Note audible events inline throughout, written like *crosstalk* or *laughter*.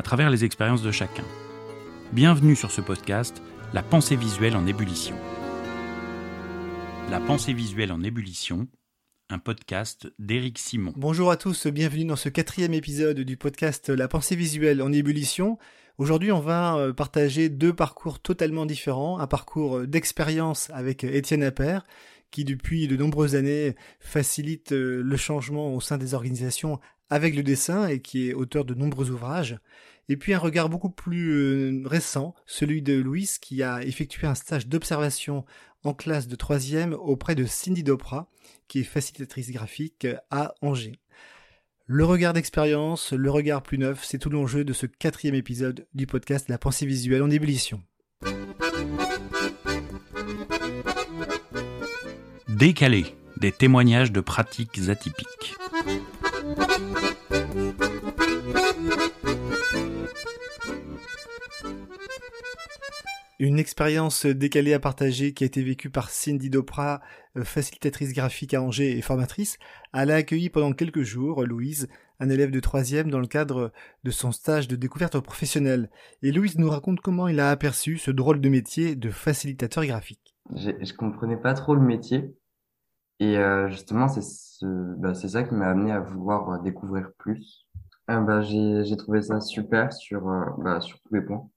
à travers les expériences de chacun. Bienvenue sur ce podcast, La pensée visuelle en ébullition. La pensée visuelle en ébullition, un podcast d'Éric Simon. Bonjour à tous, bienvenue dans ce quatrième épisode du podcast La pensée visuelle en ébullition. Aujourd'hui, on va euh, partager deux parcours totalement différents. Un parcours d'expérience avec Étienne Appert, qui depuis de nombreuses années facilite euh, le changement au sein des organisations avec le dessin et qui est auteur de nombreux ouvrages. Et puis un regard beaucoup plus euh, récent, celui de Louise qui a effectué un stage d'observation en classe de troisième auprès de Cindy Dopra, qui est facilitatrice graphique à Angers. Le regard d'expérience, le regard plus neuf, c'est tout l'enjeu de ce quatrième épisode du podcast La pensée visuelle en ébullition. Décalé, des témoignages de pratiques atypiques. Une expérience décalée à partager qui a été vécue par Cindy Dopra, euh, facilitatrice graphique à Angers et formatrice. Elle a accueilli pendant quelques jours Louise, un élève de troisième dans le cadre de son stage de découverte professionnelle. Et Louise nous raconte comment il a aperçu ce drôle de métier de facilitateur graphique. Je comprenais pas trop le métier. Et euh, justement, c'est ce, bah, ça qui m'a amené à vouloir euh, découvrir plus. Euh, bah, j'ai, j'ai trouvé ça super sur, bah, sur tous les points.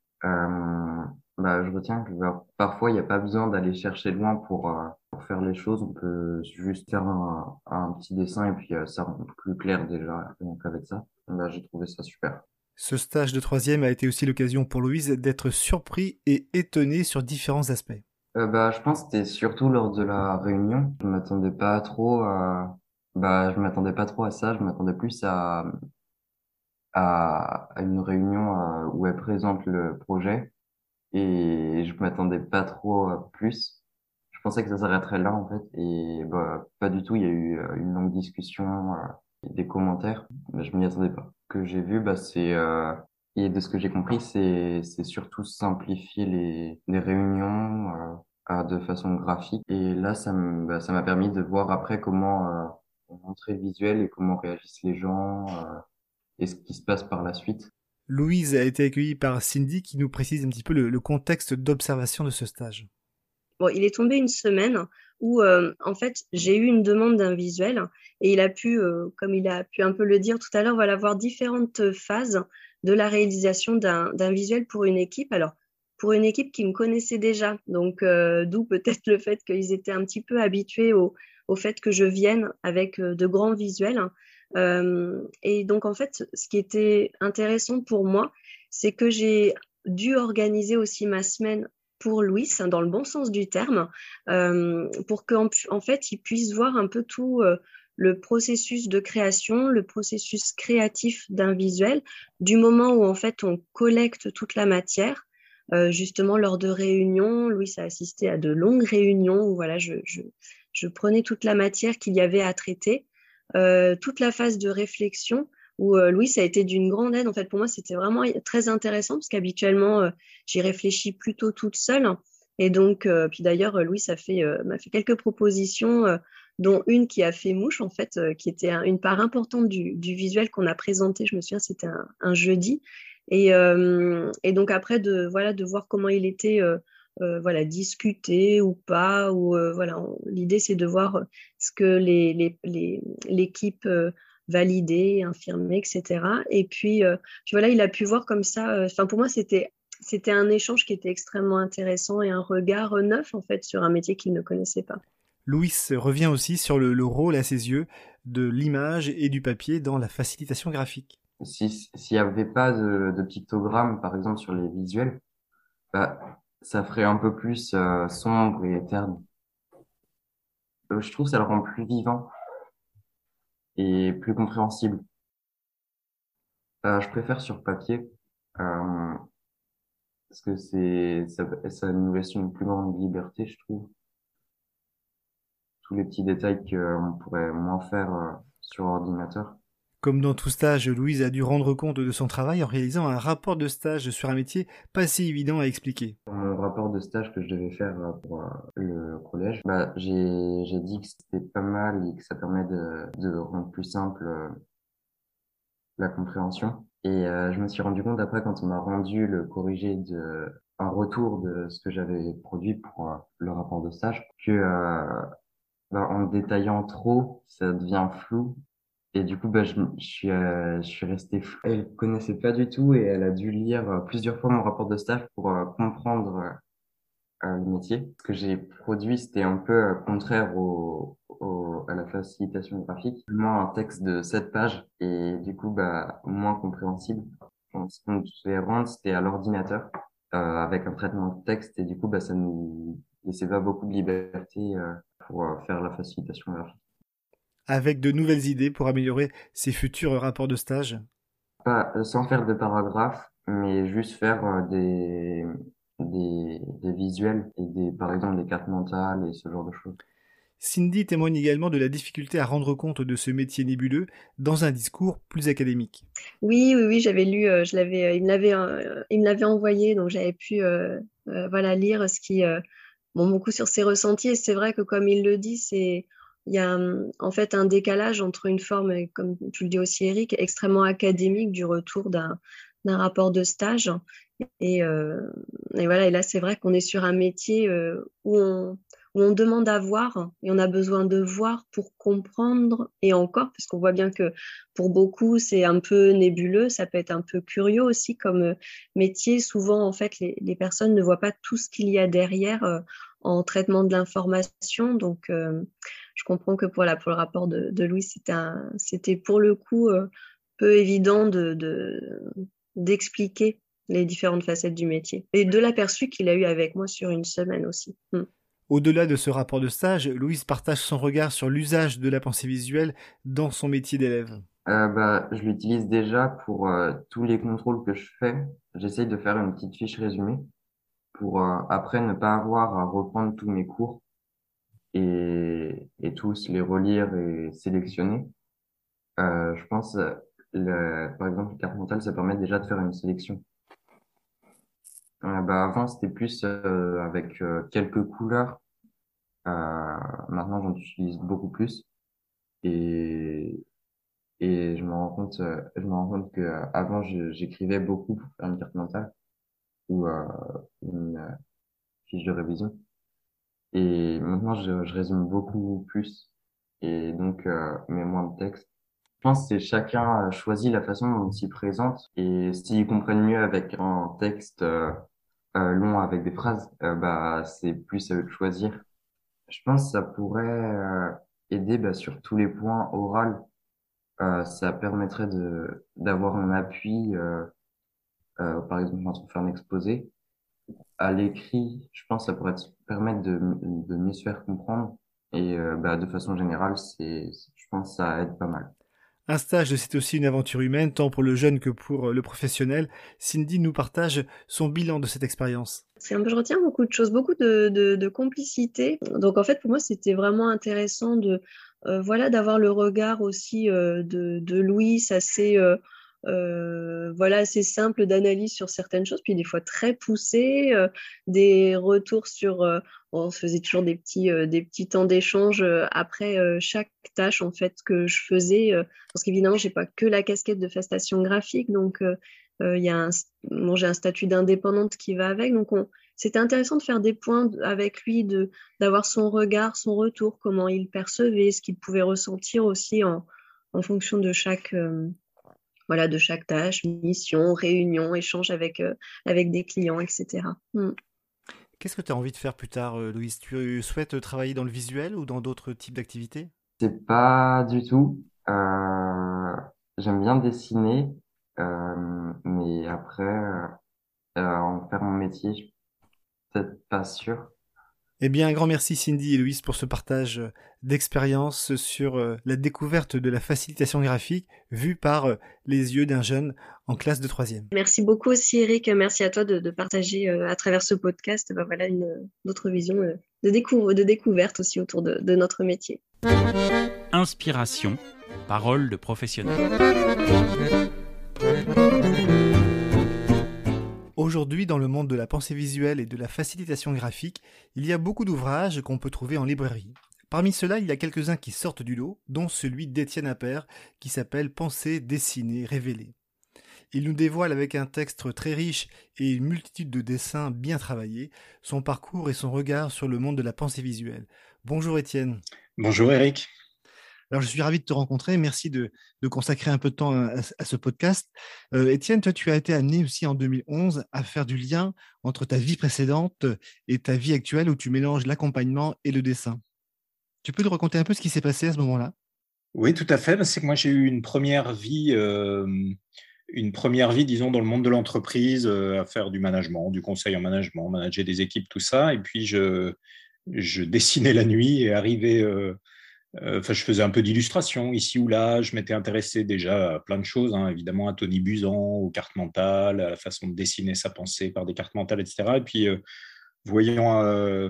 Bah, je retiens que bah, parfois, il n'y a pas besoin d'aller chercher loin pour, euh, pour faire les choses. On peut juste faire un, un petit dessin et puis euh, ça rend plus clair déjà. Donc avec ça, bah, j'ai trouvé ça super. Ce stage de troisième a été aussi l'occasion pour Louise d'être surpris et étonné sur différents aspects. Euh, bah, je pense que c'était surtout lors de la réunion. Je m'attendais pas trop à, bah, je m'attendais pas trop à ça. Je m'attendais plus à, à, à une réunion euh, où elle présente le projet et je m'attendais pas trop à plus. Je pensais que ça s'arrêterait là en fait et bah pas du tout. Il y a eu euh, une longue discussion, euh, des commentaires, mais je m'y attendais pas. Que j'ai vu, bah c'est euh, et de ce que j'ai compris, c'est c'est surtout simplifier les les réunions euh, de façon graphique. Et là, ça me bah, ça m'a permis de voir après comment euh, montrer le visuel et comment réagissent les gens et ce qui se passe par la suite. Louise a été accueillie par Cindy qui nous précise un petit peu le, contexte d'observation de ce stage. Bon, il est tombé une semaine où, euh, en fait, j'ai eu une demande d'un visuel et il a pu, euh, comme il a pu un peu le dire tout à l'heure, voilà, voir différentes phases de la réalisation d'un visuel pour une équipe. Alors, pour une équipe qui me connaissait déjà, donc euh, d'où peut-être le fait qu'ils étaient un petit peu habitués au, au, fait que je vienne avec de grands visuels. Euh, et donc, en fait, ce qui était intéressant pour moi, c'est que j'ai dû organiser aussi ma semaine pour Louis, dans le bon sens du terme, euh, pour qu'en en fait, il puisse voir un peu tout euh, le processus de création, le processus créatif d'un visuel, du moment où en fait on collecte toute la matière. Justement, lors de réunions, Louis a assisté à de longues réunions où voilà, je, prenais toute la matière qu'il y avait à traiter toute la phase de réflexion où euh, Louis a été d'une grande aide. En fait, pour moi, c'était vraiment très intéressant parce qu'habituellement, euh, j'y réfléchis plutôt toute seule. Et donc, puis d'ailleurs, Louis a fait, m'a fait quelques propositions, dont une qui a fait mouche, en fait, qui était une part importante du, du visuel qu'on a présenté. Je me souviens, c'était un, un, jeudi. Et, et, donc après, de, voilà, de voir comment il était euh, voilà, discuter ou pas. Ou euh, voilà, l'idée c'est de voir ce que les, les, l'équipe euh, validait, infirmait, etc. Et puis, puis voilà, il a pu voir comme ça. Enfin, pour moi, c'était c'était un échange qui était extrêmement intéressant et un regard neuf en fait sur un métier qu'il ne connaissait pas. Louis revient aussi sur le, rôle à ses yeux de l'image et du papier dans la facilitation graphique. S'il n'y avait pas de, de pictogrammes, par exemple, sur les visuels, bah, ça ferait un peu plus euh, sombre et terne. Euh, je trouve que ça le rend plus vivant et plus compréhensible. Euh, je préfère sur papier Euh, parce que c'est ça, ça nous laisse une plus grande liberté, je trouve. Tous les petits détails qu'on pourrait moins faire euh, sur ordinateur. Comme dans tout stage, Louise a dû rendre compte de son travail en réalisant un rapport de stage sur un métier pas si évident à expliquer. Mon rapport de stage que je devais faire euh, pour euh, le collège, bah, j'ai, dit que c'était pas mal et que ça permet de, de rendre plus simple euh, la compréhension. Et je me suis rendu compte après quand on m'a rendu le corrigé de un retour de ce que j'avais produit pour le rapport de stage que bah, en détaillant trop, ça devient flou et du coup, bah, je, je suis, euh, je suis resté. Elle connaissait pas du tout et elle a dû lire euh, plusieurs fois mon rapport de stage pour euh, comprendre le métier. Ce que j'ai produit, c'était un peu contraire au, au, à la facilitation graphique. Seulement un texte de 7 pages et du coup, bah, moins compréhensible. ce qu'on devait rendre, c'était à l'ordinateur avec un traitement de texte et du coup, bah, ça nous laissait pas beaucoup de liberté pour faire la facilitation graphique avec de nouvelles idées pour améliorer ses futurs rapports de stage Pas sans faire de paragraphes, mais juste faire euh, des, des, des visuels et des, par exemple des cartes mentales et ce genre de choses. Cindy témoigne également de la difficulté à rendre compte de ce métier nébuleux dans un discours plus académique. Oui, oui, oui, j'avais lu, euh, je l'avais, euh, il me l'avait, il me l'avait envoyé, donc j'avais pu, voilà, lire ce qui, bon, beaucoup sur ses ressentis. Et c'est vrai que comme il le dit, c'est il y a en fait un décalage entre une forme, comme tu le dis aussi Eric, extrêmement académique du retour d'un rapport de stage. Et, euh, et, voilà, et là c'est vrai qu'on est sur un métier euh, où, on, où, on, demande à voir et on a besoin de voir pour comprendre et encore, parce qu'on voit bien que pour beaucoup c'est un peu nébuleux, ça peut être un peu curieux aussi comme métier. Souvent en fait les, personnes ne voient pas tout ce qu'il y a derrière euh, en traitement de l'information. Donc euh, je comprends que pour, le rapport de, de Louis, c'était pour le coup euh, peu évident de, d'expliquer les différentes facettes du métier et de l'aperçu qu'il a eu avec moi sur une semaine aussi. Hmm. Au-delà de ce rapport de stage, Louise partage son regard sur l'usage de la pensée visuelle dans son métier d'élève. Euh, bah, je l'utilise déjà pour euh, tous les contrôles que je fais. J'essaye de faire une petite fiche résumée pour après ne pas avoir à reprendre tous mes cours et, et tous les relire et sélectionner. Euh, je pense, le, par exemple, le carte mentale, ça permet déjà de faire une sélection. Euh, bah, avant, c'était plus euh, avec euh, quelques couleurs. Euh, maintenant, j'en utilise beaucoup plus. Et, et je me rends compte, je me rends compte que avant, j'écrivais beaucoup pour faire une carte mentale ou une fiche de révision. Et maintenant, je, je résume beaucoup plus et donc euh, mets moins de texte. Je pense que chacun choisit la façon dont il s'y présente et s'ils comprennent mieux avec un texte euh, euh, long avec des phrases, euh, bah c'est plus à eux de choisir. Je pense que ça pourrait euh, aider bah, sur tous les points oraux. ça permettrait de d'avoir un appui, par exemple quand on fait un exposé à l'écrit, je pense que ça pourrait te permettre de, de mieux se faire comprendre. Et euh, bah, de façon générale, c'est, je pense que ça aide pas mal. Un stage, c'est aussi une aventure humaine, tant pour le jeune que pour le professionnel. Cindy nous partage son bilan de cette expérience. C'est un je retiens beaucoup de choses, beaucoup de, de, de, complicité. Donc en fait, pour moi, c'était vraiment intéressant de, euh, voilà, d'avoir le regard aussi euh, de, de Louis assez euh, euh, voilà, assez simple d'analyse sur certaines choses, puis des fois très poussées, euh, des retours sur, euh, on se faisait toujours des petits, euh, des petits temps d'échange euh, après euh, chaque tâche en fait que je faisais, parce qu'évidemment j'ai pas que la casquette de festation graphique, donc il y a un, bon, j'ai un statut d'indépendante qui va avec, donc on, c'était intéressant de faire des points avec lui, de d'avoir son regard, son retour, comment il percevait, ce qu'il pouvait ressentir aussi en, en fonction de chaque voilà, de chaque tâche, mission, réunion, échange avec, euh, avec des clients, etc. Mm. Qu'est-ce que tu as envie de faire plus tard, euh, Louise? Tu souhaites travailler dans le visuel ou dans d'autres types d'activités? C'est pas du tout. Euh, J'aime bien dessiner, euh, mais après, euh, en faire mon métier, je suis peut-être pas sûr. Eh bien, un grand merci Cindy et Louise pour ce partage d'expérience sur euh, la découverte de la facilitation graphique vue par euh, les yeux d'un jeune en classe de troisième. Merci beaucoup aussi Eric, merci à toi de, partager euh, à travers ce podcast bah, voilà, une, autre vision de, de découverte aussi autour de, de notre métier. Inspiration, parole de professionnel. Aujourd'hui, dans le monde de la pensée visuelle et de la facilitation graphique, il y a beaucoup d'ouvrages qu'on peut trouver en librairie. Parmi ceux-là, il y a quelques-uns qui sortent du lot, dont celui d'Étienne Appert, qui s'appelle Penser, dessiner, révéler. Il nous dévoile avec un texte très riche et une multitude de dessins bien travaillés son parcours et son regard sur le monde de la pensée visuelle. Bonjour Étienne. Bonjour Eric. Alors, je suis ravi de te rencontrer. Merci de, consacrer un peu de temps à, ce podcast. Euh, Étienne, toi, tu as été amené aussi en 2011 à faire du lien entre ta vie précédente et ta vie actuelle où tu mélanges l'accompagnement et le dessin. Tu peux nous raconter un peu ce qui s'est passé à ce moment-là? Oui, tout à fait. C'est que moi, j'ai eu une première vie. Euh, une première vie, disons, dans le monde de l'entreprise, euh, à faire du management, du conseil en management, manager des équipes, tout ça. Et puis, je, dessinais la nuit et arrivais euh, enfin, je faisais un peu d'illustration ici ou là. Je m'étais intéressé déjà à plein de choses, hein, évidemment à Tony Buzan, aux cartes mentales, à la façon de dessiner sa pensée par des cartes mentales, etc. Et puis, euh, voyant, euh,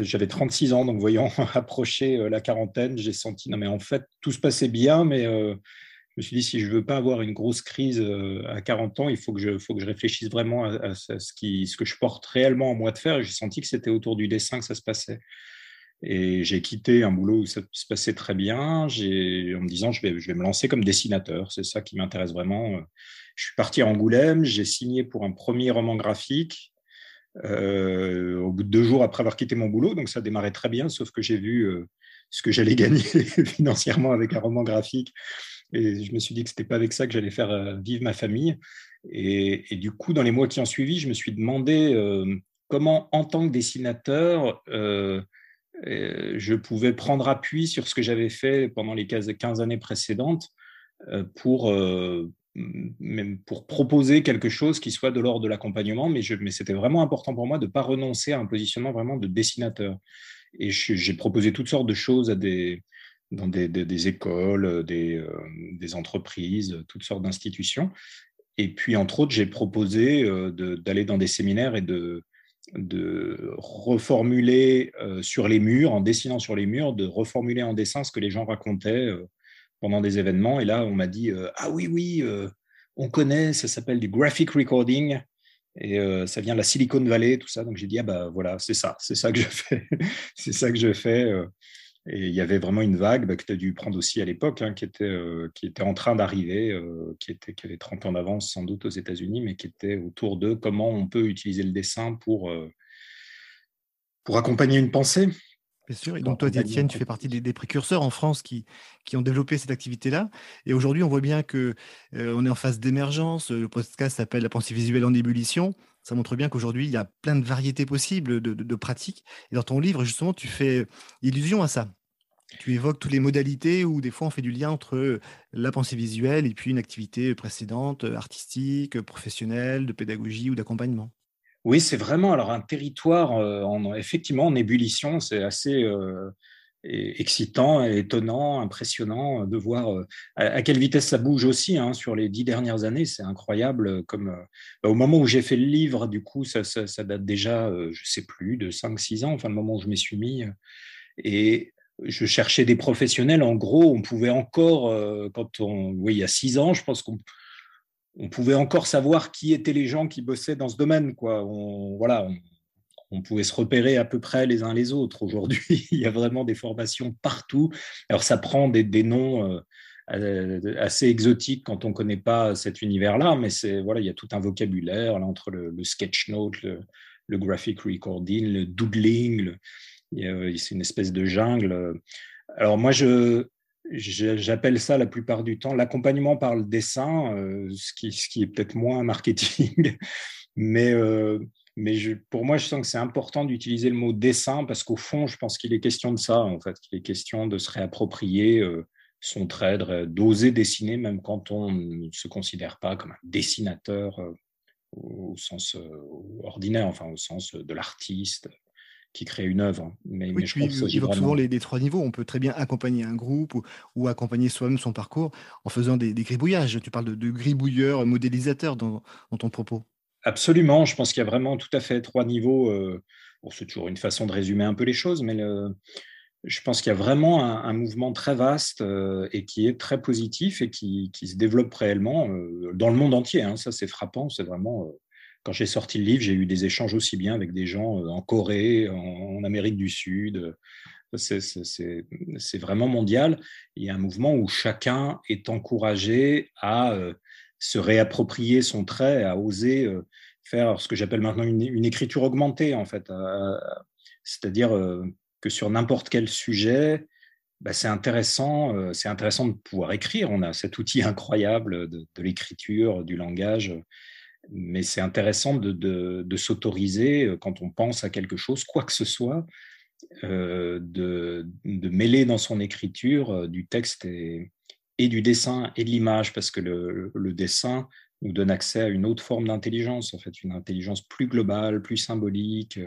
j'avais 36 ans, donc voyant *laughs* approcher la quarantaine, j'ai senti, non mais en fait, tout se passait bien, mais je me suis dit, si je veux pas avoir une grosse crise à 40 ans, il faut que je, faut que je réfléchisse vraiment à, ce, qui, ce que je porte réellement en moi de faire. Et j'ai senti que c'était autour du dessin que ça se passait. Et j'ai quitté un boulot où ça se passait très bien, en me disant je vais, je vais me lancer comme dessinateur, c'est ça qui m'intéresse vraiment. Je suis parti à Angoulême, j'ai signé pour un premier roman graphique euh, au bout de deux jours après avoir quitté mon boulot, donc ça démarrait très bien, sauf que j'ai vu euh, ce que j'allais *laughs* gagner financièrement avec un roman graphique. Et je me suis dit que ce n'était pas avec ça que j'allais faire euh, vivre ma famille. Et, du coup, dans les mois qui ont suivi, je me suis demandé comment, en tant que dessinateur, je pouvais prendre appui sur ce que j'avais fait pendant les 15 années précédentes euh, pour, euh, même pour proposer quelque chose qui soit de l'ordre de l'accompagnement, mais, c'était vraiment important pour moi de ne pas renoncer à un positionnement vraiment de dessinateur. Et j'ai proposé toutes sortes de choses dans des, écoles, des, entreprises, toutes sortes d'institutions. Et puis, entre autres, j'ai proposé d'aller dans des séminaires et de, de reformuler euh, sur les murs, en dessinant sur les murs, de reformuler en dessin ce que les gens racontaient euh, pendant des événements. Et là, on m'a dit euh, Ah oui, oui, on connaît, ça s'appelle du graphic recording. Et ça vient de la Silicon Valley, tout ça. Donc j'ai dit, ah bah voilà, c'est ça, c'est ça que je fais. *laughs* c'est ça que je fais. Et il y avait vraiment une vague bah, que tu as dû prendre aussi à l'époque, hein, qui, était, euh, qui était en train d'arriver, euh, qui, était, qui avait 30 ans d'avance sans doute aux États-Unis, mais qui était autour de comment on peut utiliser le dessin pour, euh, pour accompagner une pensée. Bien sûr. Et donc, toi, Étienne, tu fais partie des, précurseurs en France qui, qui ont développé cette activité-là. Et aujourd'hui, on voit bien que on est en phase d'émergence. Le podcast s'appelle La pensée visuelle en ébullition. Ça montre bien qu'aujourd'hui, il y a plein de variétés possibles de, de, pratiques. Et dans ton livre, justement, tu fais illusion à ça tu évoques toutes les modalités où des fois on fait du lien entre la pensée visuelle et puis une activité précédente, artistique, professionnelle, de pédagogie ou d'accompagnement. Oui, c'est vraiment alors un territoire en, effectivement en ébullition. C'est assez excitant, étonnant, impressionnant de voir à, quelle vitesse ça bouge aussi hein, sur les dix dernières années. C'est incroyable. Comme bah, au moment où j'ai fait le livre, du coup, ça, date déjà, je sais plus, de 5-6 ans. Enfin, le moment où je m'y suis mis. Et je cherchais des professionnels. En gros, on pouvait encore, euh, quand on, oui, il y a six ans, je pense qu'on on pouvait encore savoir qui étaient les gens qui bossaient dans ce domaine. Quoi. On, voilà, on, pouvait se repérer à peu près les uns les autres. Aujourd'hui, *laughs* il y a vraiment des formations partout. Alors, ça prend des, noms euh, assez exotiques quand on ne connaît pas cet univers-là, mais voilà, il y a tout un vocabulaire là, entre le, le sketch note, le, le, graphic recording, le doodling, le, c'est une espèce de jungle. Alors moi, je, j'appelle ça la plupart du temps l'accompagnement par le dessin, euh, ce, qui, ce qui est peut-être moins marketing, *laughs* mais, euh, mais je, pour moi, je sens que c'est important d'utiliser le mot dessin parce qu'au fond, je pense qu'il est question de ça, en fait, qu'il est question de se réapproprier euh, son trait, d'oser dessiner même quand on ne se considère pas comme un dessinateur au sens ordinaire, enfin au sens de l'artiste qui crée une œuvre. Mais, je trouve que souvent les, trois niveaux. On peut très bien accompagner un groupe ou, accompagner soi-même son parcours en faisant des, gribouillages. Tu parles de, de gribouilleur, modélisateur dans, ton propos. Absolument. Je pense qu'il y a vraiment tout à fait trois niveaux. Euh, c'est toujours une façon de résumer un peu les choses, mais je pense qu'il y a vraiment un, mouvement très vaste euh, et qui est très positif et qui, se développe réellement euh, dans le monde entier. Hein. Ça, c'est frappant. C'est vraiment quand j'ai sorti le livre, j'ai eu des échanges aussi bien avec des gens euh, en Corée, en, Amérique du Sud. C'est vraiment mondial. Il y a un mouvement où chacun est encouragé à euh, se réapproprier son trait, à oser euh, faire ce que j'appelle maintenant une, écriture augmentée, en fait. C'est-à-dire que sur n'importe quel sujet, bah, c'est intéressant, c'est intéressant de pouvoir écrire. On a cet outil incroyable de l'écriture, du langage mais c'est intéressant de, s'autoriser, euh, quand on pense à quelque chose, quoi que ce soit, euh, de, mêler dans son écriture euh, du texte et, du dessin et de l'image, parce que le, dessin nous donne accès à une autre forme d'intelligence, en fait, une intelligence plus globale, plus symbolique,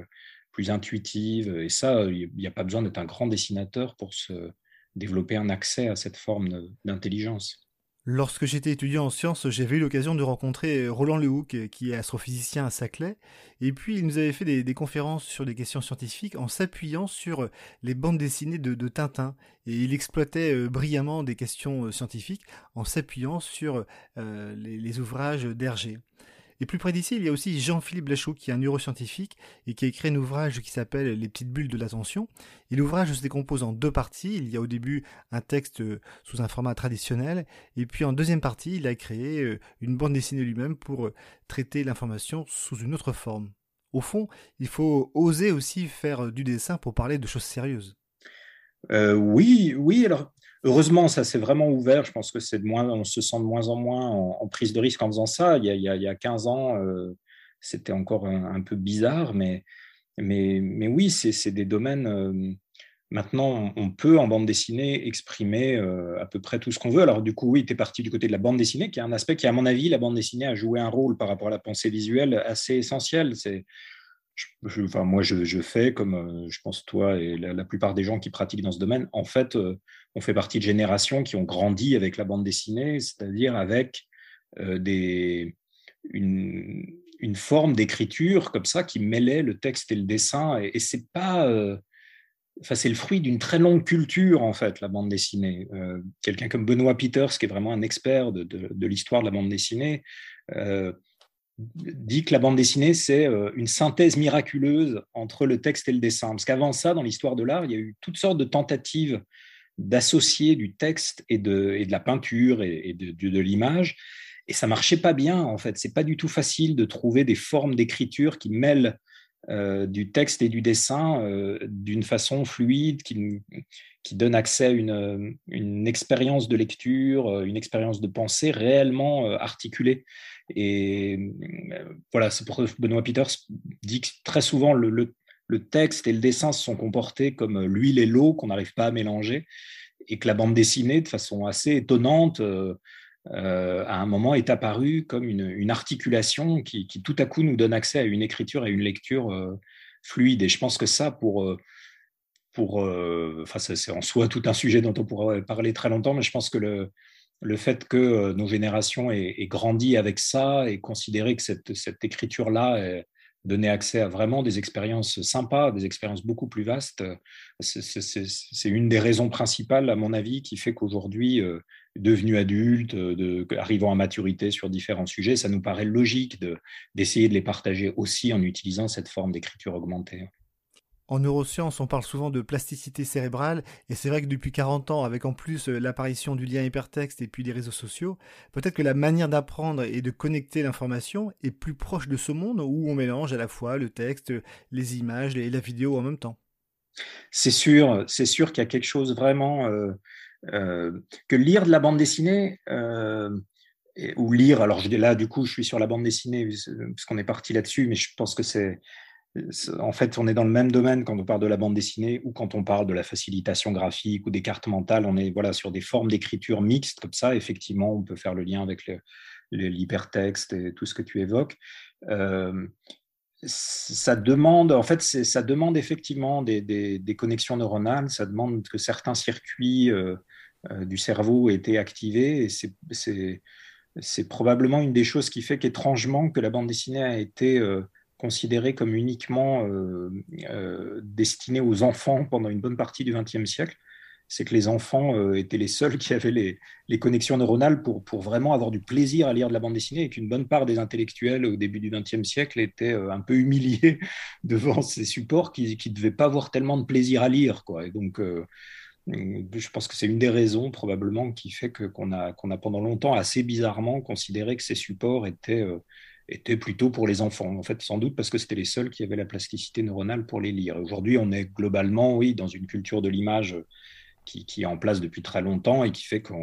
plus intuitive. Et ça, il n'y a pas besoin d'être un grand dessinateur pour se développer un accès à cette forme d'intelligence. Lorsque j'étais étudiant en sciences, j'avais eu l'occasion de rencontrer Roland Lehoucq, qui est astrophysicien à Saclay, et puis il nous avait fait des, conférences sur des questions scientifiques en s'appuyant sur les bandes dessinées de, Tintin, et il exploitait euh, brillamment des questions euh, scientifiques en s'appuyant sur euh, les ouvrages d'Hergé. Et plus près d'ici, il y a aussi Jean-Philippe Lachaud, qui est un neuroscientifique et qui a écrit un ouvrage qui s'appelle Les petites bulles de l'attention. Et l'ouvrage se décompose en deux parties. Il y a au début un texte euh, sous un format traditionnel, et puis en deuxième partie, il a créé euh, une bande dessinée lui-même pour euh, traiter l'information sous une autre forme. Au fond, il faut oser aussi faire du dessin pour parler de choses sérieuses. oui, oui. Alors, Heureusement, ça s'est vraiment ouvert. Je pense que c'est de moins, on se sent de moins en moins en, prise de risque en faisant ça. Il y a, il y a, 15 ans, euh, c'était encore un, peu bizarre, mais, mais, oui, c'est des domaines. Euh, maintenant, on peut en bande dessinée exprimer euh, à peu près tout ce qu'on veut. Alors, du coup, oui, tu es parti du côté de la bande dessinée, qui est un aspect qui, à mon avis, la bande dessinée a joué un rôle par rapport à la pensée visuelle assez essentiel. C'est enfin, moi, je, fais comme je pense toi et la, plupart des gens qui pratiquent dans ce domaine. En fait, on fait partie de générations qui ont grandi avec la bande dessinée, c'est-à-dire avec euh, des, une, forme d'écriture comme ça qui mêlait le texte et le dessin. Et, c'est pas. Enfin, c'est le fruit d'une très longue culture, en fait, la bande dessinée. Quelqu'un comme Benoît Peters, qui est vraiment un expert de, l'histoire de la bande dessinée, dit que la bande dessinée, c'est euh, une synthèse miraculeuse entre le texte et le dessin. Parce qu'avant ça, dans l'histoire de l'art, il y a eu toutes sortes de tentatives d'associer du texte et de, et de la peinture et, de, de, l'image. Et ça marchait pas bien, en fait. C'est pas du tout facile de trouver des formes d'écriture qui mêlent euh, du texte et du dessin euh, d'une façon fluide, qui, qui donne accès à une, une expérience de lecture, une expérience de pensée réellement articulée. Et euh, voilà, c'est pour Benoît Peters dit que très souvent le, texte et le dessin se sont comportés comme l'huile et l'eau qu'on n'arrive pas à mélanger, et que la bande dessinée, de façon assez étonnante, euh, euh, à un moment est apparue comme une, articulation qui, tout à coup nous donne accès à une écriture et une lecture fluide. Et je pense que ça, pour enfin, c'est en soi tout un sujet dont on pourrait parler très longtemps, mais je pense que le, le fait que euh, nos générations aient, grandi avec ça et considéré que cette, écriture-là donnait accès à vraiment des expériences sympas, des expériences beaucoup plus vastes, c'est une des raisons principales, à mon avis, qui fait qu'aujourd'hui, euh, devenu adulte, de, arrivant à maturité sur différents sujets, ça nous paraît logique d'essayer de les partager aussi en utilisant cette forme d'écriture augmentée. En neurosciences, on parle souvent de plasticité cérébrale, et c'est vrai que depuis 40 ans, avec en plus euh, l'apparition du lien hypertexte et puis des réseaux sociaux, peut-être que la manière d'apprendre et de connecter l'information est plus proche de ce monde où on mélange à la fois le texte, les images et la vidéo en même temps? C'est sûr, c'est sûr qu'il y a quelque chose vraiment euh, euh, que lire de la bande dessinée ou lire. Alors là, du coup, je suis sur la bande dessinée puisqu'on est parti là-dessus, mais je pense que c'est en fait, on est dans le même domaine quand on parle de la bande dessinée ou quand on parle de la facilitation graphique ou des cartes mentales. On est voilà, sur des formes d'écriture mixtes comme ça. Effectivement, on peut faire le lien avec l'hypertexte et tout ce que tu évoques. Euh, ça demande, en fait, ça demande effectivement des, connexions neuronales, ça demande que certains circuits euh, euh, du cerveau aient été activés, et c'est probablement une des choses qui fait qu'étrangement, que la bande dessinée a été considérée comme uniquement destinée aux enfants pendant une bonne partie du XXe siècle c'est que les enfants euh, étaient les seuls qui avaient les, connexions neuronales pour, pour, vraiment avoir du plaisir à lire de la bande dessinée et qu'une bonne part des intellectuels au début du XXe siècle étaient euh, un peu humiliés *laughs* devant ces supports qui ne devaient pas avoir tellement de plaisir à lire. Quoi. Et donc, euh, je pense que c'est une des raisons probablement qui fait qu'on a, qu'on a pendant longtemps assez bizarrement considéré que ces supports étaient étaient plutôt pour les enfants. En fait, sans doute parce que c'était les seuls qui avaient la plasticité neuronale pour les lire. Aujourd'hui, on est globalement, oui, dans une culture de l'image qui, est en place depuis très longtemps et qui fait que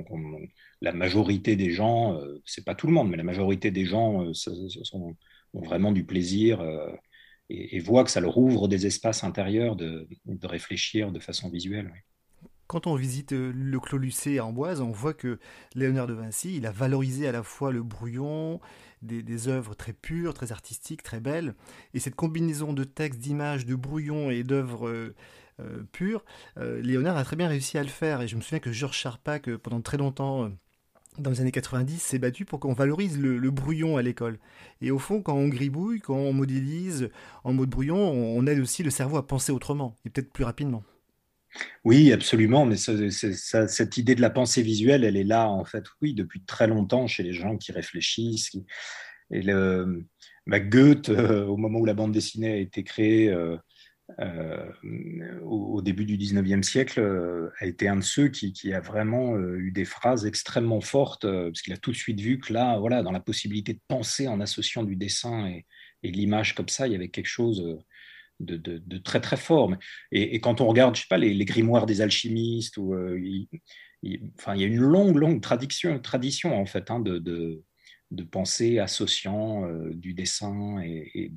la majorité des gens, euh, c'est pas tout le monde, mais la majorité des gens euh, ont vraiment du plaisir euh, et, voient que ça leur ouvre des espaces intérieurs de, réfléchir de façon visuelle. Quand on visite le Clos Lucé à Amboise, on voit que Léonard de Vinci, il a valorisé à la fois le brouillon, des, œuvres très pures, très artistiques, très belles, et cette combinaison de textes, d'images, de brouillon et d'œuvres euh, pur, euh, Léonard a très bien réussi à le faire. Et je me souviens que Georges Charpak, pendant très longtemps, euh, dans les années 90, s'est battu pour qu'on valorise le, brouillon à l'école. Et au fond, quand on gribouille, quand on modélise en mode brouillon, on, aide aussi le cerveau à penser autrement, et peut-être plus rapidement. Oui, absolument, mais cette idée de la pensée visuelle, elle est là, en fait, oui, depuis très longtemps chez les gens qui réfléchissent. Et bah, Goethe, au moment où la bande dessinée a été créée, euh, au, début du 19e siècle, euh, a été un de ceux qui, a vraiment euh, eu des phrases extrêmement fortes, parce qu'il a tout de suite vu que là, voilà, dans la possibilité de penser en associant du dessin et, l'image comme ça, il y avait quelque chose de, très très fort. Et, quand on regarde, je sais pas, les, grimoires des alchimistes, ou, il, enfin, il y a une longue, longue tradition, tradition en fait, hein, de, de pensée associant euh, du dessin et,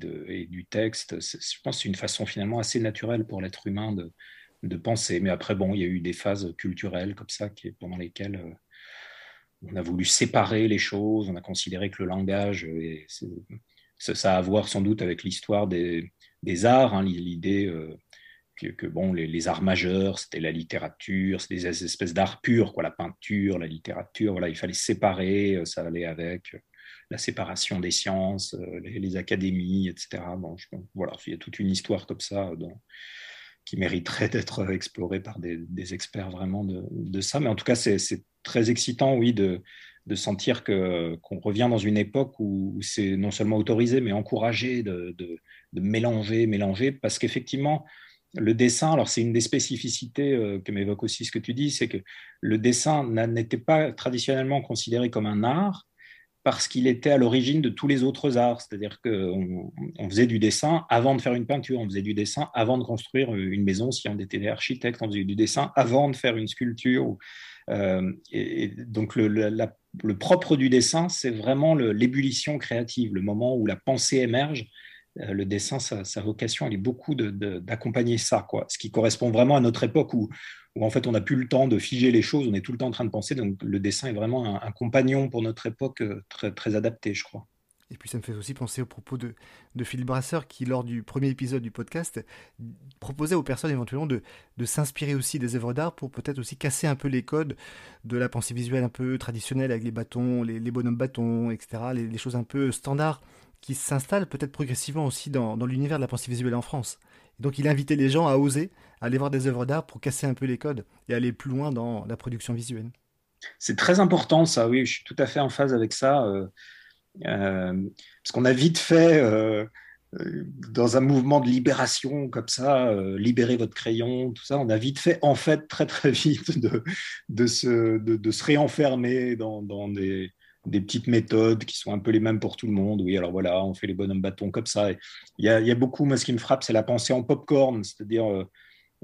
du texte. Je pense que c'est une façon finalement assez naturelle pour l'être humain de, de, penser. Mais après, bon, il y a eu des phases culturelles comme ça qui, pendant lesquelles euh, on a voulu séparer les choses, on a considéré que le langage, ça a à voir sans doute avec l'histoire des, arts, hein, l'idée euh, que, bon, les, arts majeurs, c'était la littérature, c'était des espèces d'arts purs, quoi, la peinture, la littérature, voilà, il fallait séparer, euh, ça allait avec euh, la séparation des sciences, les, académies, etc. Bon, voilà, il y a toute une histoire comme ça qui mériterait *laughs* d'être explorée par des, experts vraiment de, ça. Mais en tout cas, c'est très excitant, oui, de, de sentir qu'on revient dans une époque où, c'est non seulement autorisé, mais encouragé de, de mélanger, mélanger, parce qu'effectivement, le dessin, alors c'est une des spécificités euh, que m'évoque aussi ce que tu dis, c'est que le dessin n'était pas traditionnellement considéré comme un art parce qu'il était à l'origine de tous les autres arts. C'est-à-dire qu'on on faisait du dessin avant de faire une peinture, on faisait du dessin avant de construire une maison, si on était architecte, on faisait du dessin avant de faire une sculpture. Euh, et, donc le, le, propre du dessin, c'est vraiment l'ébullition créative, le moment où la pensée émerge euh, le dessin, sa, vocation, elle est beaucoup d'accompagner ça, quoi. Ce qui correspond vraiment à notre époque où, où en fait on n'a plus le temps de figer les choses, on est tout le temps en train de penser. Donc le dessin est vraiment un, compagnon pour notre époque euh, très adapté, je crois. Et puis ça me fait aussi penser au propos de, Phil Brasseur qui, lors du premier épisode du podcast, proposait aux personnes éventuellement de, s'inspirer aussi des œuvres d'art pour peut-être aussi casser un peu les codes de la pensée visuelle un peu traditionnelle avec les bâtons, les, bonhommes bâtons, etc., les, les choses un peu standards qui s'installe peut-être progressivement aussi dans, l'univers de la pensée visuelle en France. donc il invitait les gens à oser aller voir des œuvres d'art pour casser un peu les codes et aller plus loin dans la production visuelle. C'est très important ça, oui, je suis tout à fait en phase avec ça. Euh, parce qu'on a vite fait, euh, dans un mouvement de libération comme ça, libérer votre crayon, tout ça, on a vite fait, en fait, très très *laughs* vite, de, se, de, se réenfermer dans, des des petites méthodes qui sont un peu les mêmes pour tout le monde. Oui, alors voilà, on fait les bonhommes bâtons comme ça. Il y, a, beaucoup, moi, ce qui me frappe, c'est la pensée en popcorn, c'est-à-dire euh,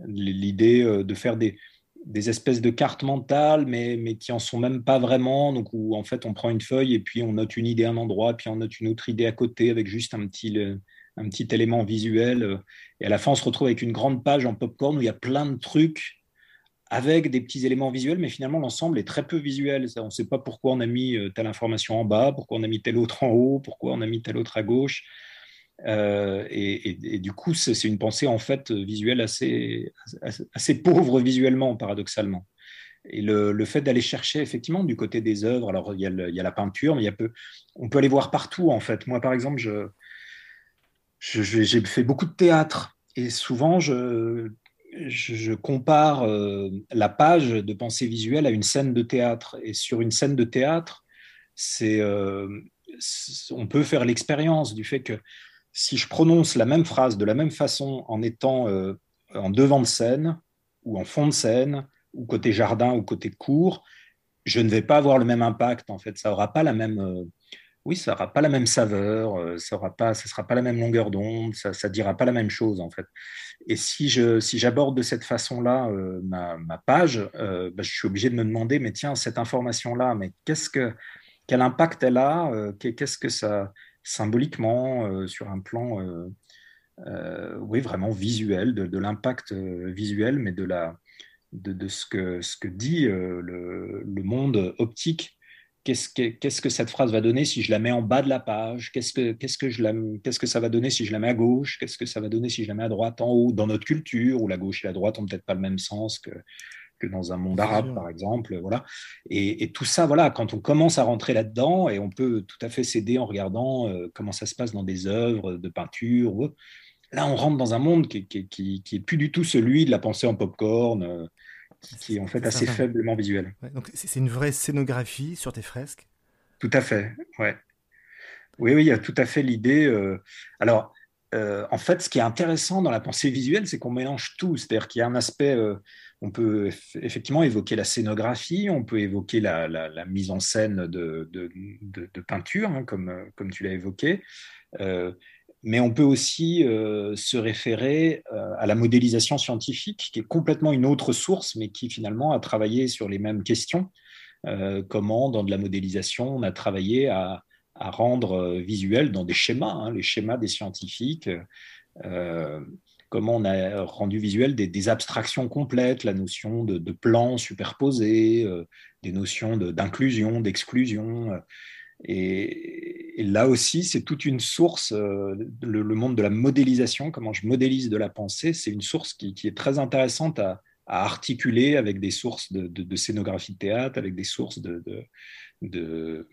l'idée euh, de faire des, des, espèces de cartes mentales, mais, mais qui en sont même pas vraiment. Donc, où en fait, on prend une feuille et puis on note une idée à un endroit, puis on note une autre idée à côté avec juste un petit, un petit élément visuel. Et à la fin, on se retrouve avec une grande page en popcorn où il y a plein de trucs avec des petits éléments visuels, mais finalement l'ensemble est très peu visuel. On ne sait pas pourquoi on a mis euh, telle information en bas, pourquoi on a mis telle autre en haut, pourquoi on a mis telle autre à gauche. Et, du coup, c'est une pensée en fait visuelle assez, assez, pauvre visuellement, paradoxalement. Et le, fait d'aller chercher effectivement du côté des œuvres, alors il y, a il y, a la peinture, mais il y a peu, on peut aller voir partout en fait. Moi, par exemple, je, j'ai fait beaucoup de théâtre et souvent je, je, compare euh, la page de pensée visuelle à une scène de théâtre. Et sur une scène de théâtre, euh, on peut faire l'expérience du fait que si je prononce la même phrase de la même façon en étant euh, en devant de scène ou en fond de scène ou côté jardin ou côté cour, je ne vais pas avoir le même impact. En fait, ça aura pas la même oui, ça n'aura pas la même saveur, euh, ça ne pas, ça sera pas la même longueur d'onde, ça ne dira pas la même chose en fait. Et si je si j'aborde de cette façon-là euh, ma, page, euh, bah, je suis obligé de me demander, mais tiens, cette information-là, mais qu'est-ce que quel impact elle a Qu'est-ce que ça symboliquement sur un plan, oui, vraiment visuel, de, l'impact visuel, mais de la de, ce que ce que dit le, monde optique. Qu'est-ce que, cette phrase va donner si je la mets en bas de la page? Qu'est-ce que, qu'est-ce que, je la, qu'est-ce que ça va donner si je la mets à gauche? Qu'est-ce que ça va donner si je la mets à droite, en haut Dans notre culture, où la gauche et la droite n'ont peut-être pas le même sens que, que dans un monde arabe, par exemple. Voilà. Et, tout ça, voilà, quand on commence à rentrer là-dedans, et on peut tout à fait s'aider en regardant euh, comment ça se passe dans des œuvres de peinture, là, on rentre dans un monde qui, qui, qui, qui est plus du tout celui de la pensée en popcorn. corn euh, qui est en fait assez faiblement visuel. donc c'est une vraie scénographie sur tes fresques? Tout à fait, ouais. Oui, oui, il y a tout à fait l'idée. Euh, alors, euh, en fait, ce qui est intéressant dans la pensée visuelle, c'est qu'on mélange tout. C'est-à-dire qu'il y a un aspect, on peut effectivement évoquer la scénographie, on peut évoquer la, mise en scène de, peinture, hein, comme, comme tu l'as évoqué mais on peut aussi euh, se référer euh, à la modélisation scientifique, qui est complètement une autre source, mais qui finalement a travaillé sur les mêmes questions. Euh, comment, dans de la modélisation, on a travaillé à, rendre visuel dans des schémas, hein, les schémas des scientifiques, comment on a rendu visuel des, abstractions complètes, la notion de, de plan superposé, des notions d'inclusion, d'exclusion. Et, là aussi, c'est toute une source, euh, le, monde de la modélisation, comment je modélise de la pensée, c'est une source qui, est très intéressante à, articuler avec des sources de, scénographie de théâtre, avec des sources de, de,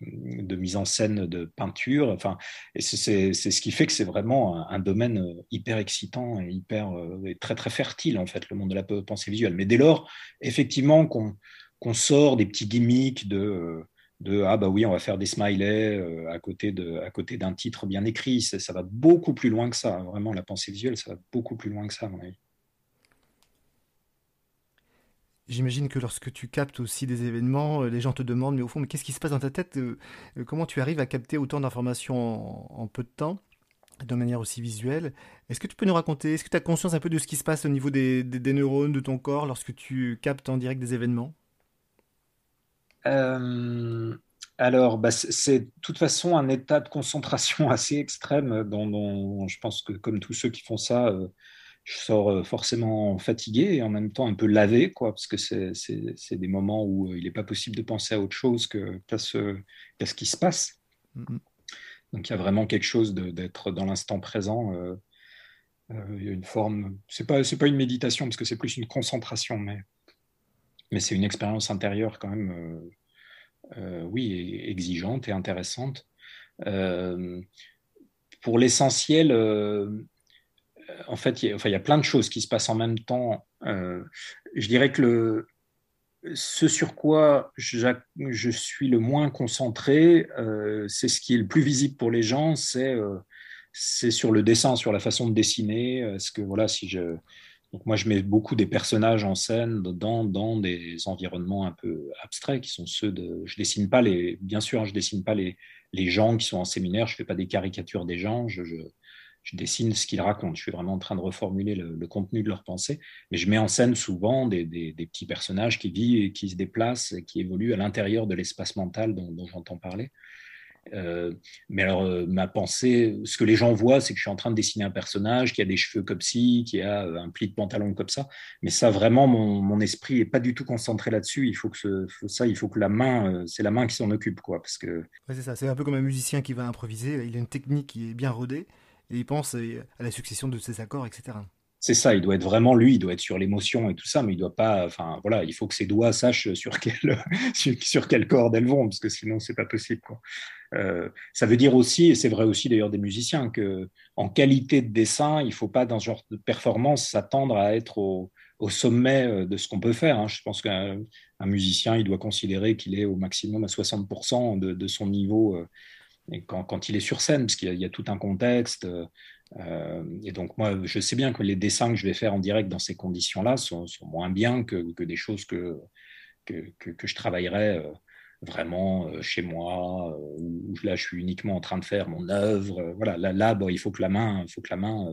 mise en scène de peinture. Enfin, et c'est ce qui fait que c'est vraiment un, domaine euh, hyper excitant et hyper euh, très très fertile en fait, le monde de la pensée visuelle. Mais dès lors, effectivement, qu'on sort des petits gimmicks de de ah bah oui on va faire des smileys euh, à côté de à côté d'un titre bien écrit ça, ça, va beaucoup plus loin que ça vraiment la pensée visuelle ça va beaucoup plus loin que ça à mon avis J'imagine que lorsque tu captes aussi des événements, euh, les gens te demandent, mais au fond, mais qu'est-ce qui se passe dans ta tête euh, Comment tu arrives à capter autant d'informations en, peu de temps, de manière aussi visuelle? Est-ce que tu peux nous raconter Est-ce que tu as conscience un peu de ce qui se passe au niveau des, neurones de ton corps lorsque tu captes en direct des événements? Euh, alors, bah, c'est de toute façon un état de concentration *laughs* assez extrême dont, je pense que comme tous ceux qui font ça, euh, je sors euh, forcément fatigué et en même temps un peu lavé, quoi, parce que c'est des moments où il n'est pas possible de penser à autre chose qu'à ce, ce, qui se passe. Mm-hmm. Donc il y a vraiment quelque chose d'être dans l'instant présent. il y a une forme, c'est pas, pas une méditation parce que c'est plus une concentration, mais mais c'est une expérience intérieure quand même, euh, euh, oui, exigeante et intéressante. Euh, pour l'essentiel, en fait, il y, a, enfin, y a plein de choses qui se passent en même temps. je dirais que le, ce sur quoi je, suis le moins concentré, c'est ce qui est le plus visible pour les gens, c'est sur le dessin, sur la façon de dessiner. Est-ce que voilà, si je donc moi, je mets beaucoup des personnages en scène dans, dans des environnements un peu abstraits qui sont ceux de. Je dessine pas les. Bien sûr, je dessine pas les, les gens qui sont en séminaire. Je fais pas des caricatures des gens. Dessine ce qu'ils racontent. Je suis vraiment en train de reformuler le, contenu de leur pensée. Mais je mets en scène souvent des, petits personnages qui vivent, qui se déplacent, qui évoluent à l'intérieur de l'espace mental dont, j'entends parler. Euh, mais alors, euh, ma pensée, ce que les gens voient, c'est que je suis en train de dessiner un personnage qui a des cheveux comme ci, qui a euh, un pli de pantalon comme ça. Mais ça, vraiment, mon, esprit est pas du tout concentré là-dessus. Il faut que ça, il faut que la main, c'est la main qui s'en occupe, quoi. Parce que. c'est ça. C'est un peu comme un musicien qui va improviser. Il a une technique qui est bien rodée. Il pense à la succession de ces accords, etc. C'est ça, il doit être vraiment lui, il doit être sur l'émotion et tout ça, mais il doit pas. Enfin, voilà, il faut que ses doigts sachent sur quelle, *laughs* sur quelle corde elles vont, parce que sinon, c'est pas possible. Euh, ça veut dire aussi, et c'est vrai aussi d'ailleurs des musiciens, que en qualité de dessin, il faut pas, dans ce genre de performance, s'attendre à être au, sommet euh, de ce qu'on peut faire. Hein. Je pense qu'un musicien, il doit considérer qu'il est au maximum à 60% de, de, son niveau euh, quand, il est sur scène, parce qu'il y, a tout un contexte. Euh, et donc, moi, je sais bien que les dessins que je vais faire en direct dans ces conditions-là sont, moins bien que, des choses que, que, je travaillerais euh, vraiment euh, chez moi, où là, je suis uniquement en train de faire mon œuvre. Voilà, là, il faut que la main, faut que la main